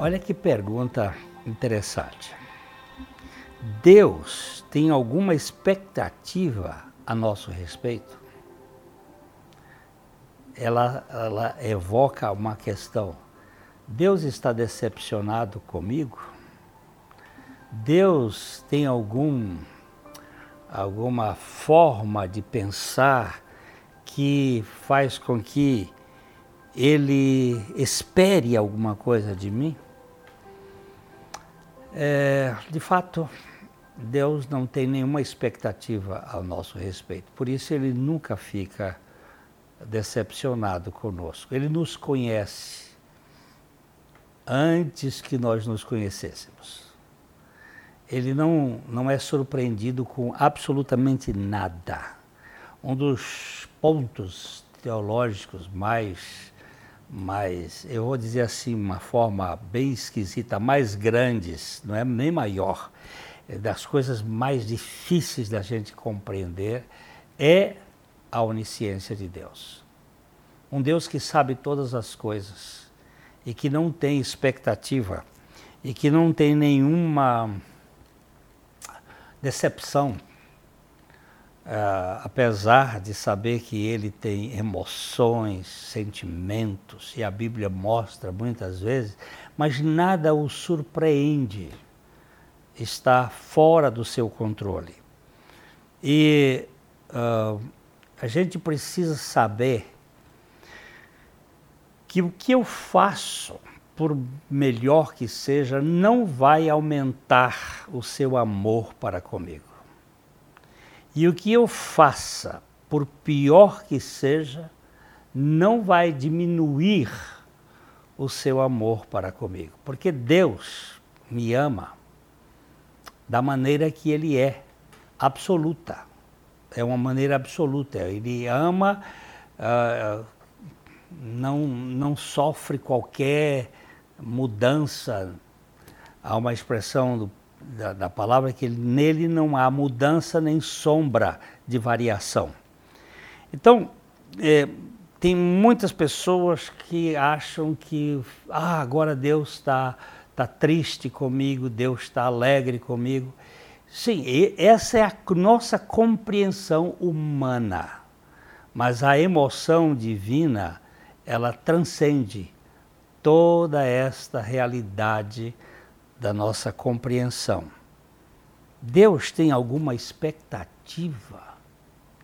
Olha que pergunta interessante. Deus tem alguma expectativa a nosso respeito? Ela, ela evoca uma questão. Deus está decepcionado comigo? Deus tem algum alguma forma de pensar que faz com que ele espere alguma coisa de mim? É, de fato, Deus não tem nenhuma expectativa ao nosso respeito, por isso ele nunca fica decepcionado conosco. Ele nos conhece antes que nós nos conhecêssemos. Ele não, não é surpreendido com absolutamente nada. Um dos pontos teológicos mais mais, eu vou dizer assim, uma forma bem esquisita, mais grandes, não é nem maior, é das coisas mais difíceis da gente compreender é a onisciência de Deus. Um Deus que sabe todas as coisas e que não tem expectativa e que não tem nenhuma decepção Uh, apesar de saber que ele tem emoções, sentimentos, e a Bíblia mostra muitas vezes, mas nada o surpreende, está fora do seu controle. E uh, a gente precisa saber que o que eu faço, por melhor que seja, não vai aumentar o seu amor para comigo. E o que eu faça, por pior que seja, não vai diminuir o seu amor para comigo, porque Deus me ama da maneira que Ele é, absoluta. É uma maneira absoluta. Ele ama, uh, não, não sofre qualquer mudança. Há uma expressão do da, da palavra que nele não há mudança nem sombra de variação. Então, é, tem muitas pessoas que acham que ah, agora Deus está tá triste comigo, Deus está alegre comigo. Sim, essa é a nossa compreensão humana. Mas a emoção divina, ela transcende toda esta realidade da nossa compreensão. Deus tem alguma expectativa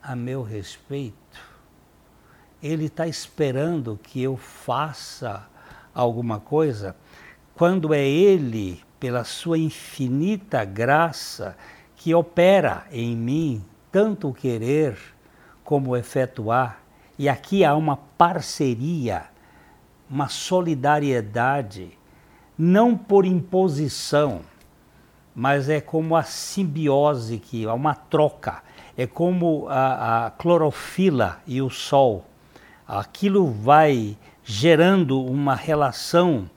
a meu respeito? Ele está esperando que eu faça alguma coisa quando é Ele, pela Sua infinita graça, que opera em mim tanto o querer como o efetuar. E aqui há uma parceria, uma solidariedade não por imposição, mas é como a simbiose, que é uma troca, é como a, a clorofila e o sol. Aquilo vai gerando uma relação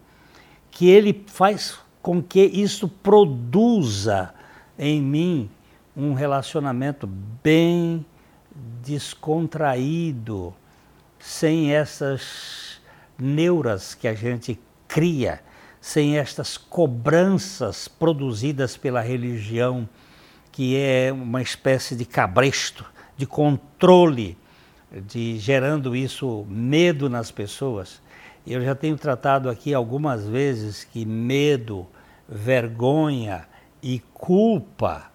que ele faz com que isso produza em mim um relacionamento bem descontraído, sem essas neuras que a gente cria sem estas cobranças produzidas pela religião, que é uma espécie de cabresto, de controle, de gerando isso medo nas pessoas. Eu já tenho tratado aqui algumas vezes que medo, vergonha e culpa,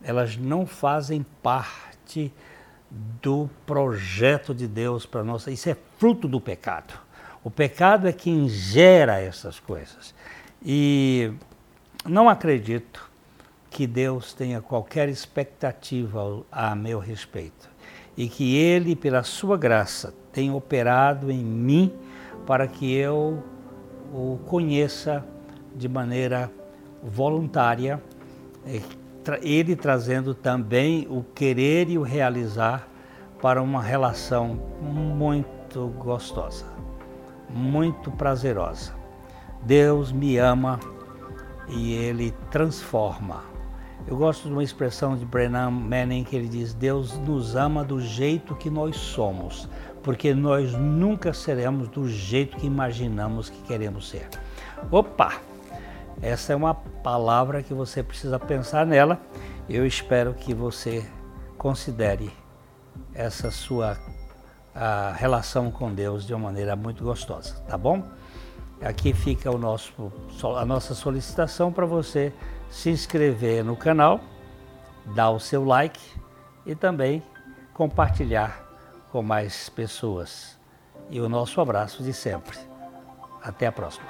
elas não fazem parte do projeto de Deus para nós. Isso é fruto do pecado. O pecado é quem gera essas coisas. E não acredito que Deus tenha qualquer expectativa a meu respeito. E que Ele, pela Sua graça, tenha operado em mim para que eu o conheça de maneira voluntária, Ele trazendo também o querer e o realizar para uma relação muito gostosa muito prazerosa. Deus me ama e Ele transforma. Eu gosto de uma expressão de Brennan Manning que ele diz: Deus nos ama do jeito que nós somos, porque nós nunca seremos do jeito que imaginamos que queremos ser. Opa! Essa é uma palavra que você precisa pensar nela. Eu espero que você considere essa sua a relação com Deus de uma maneira muito gostosa, tá bom? Aqui fica o nosso, a nossa solicitação para você se inscrever no canal, dar o seu like e também compartilhar com mais pessoas. E o nosso abraço de sempre. Até a próxima.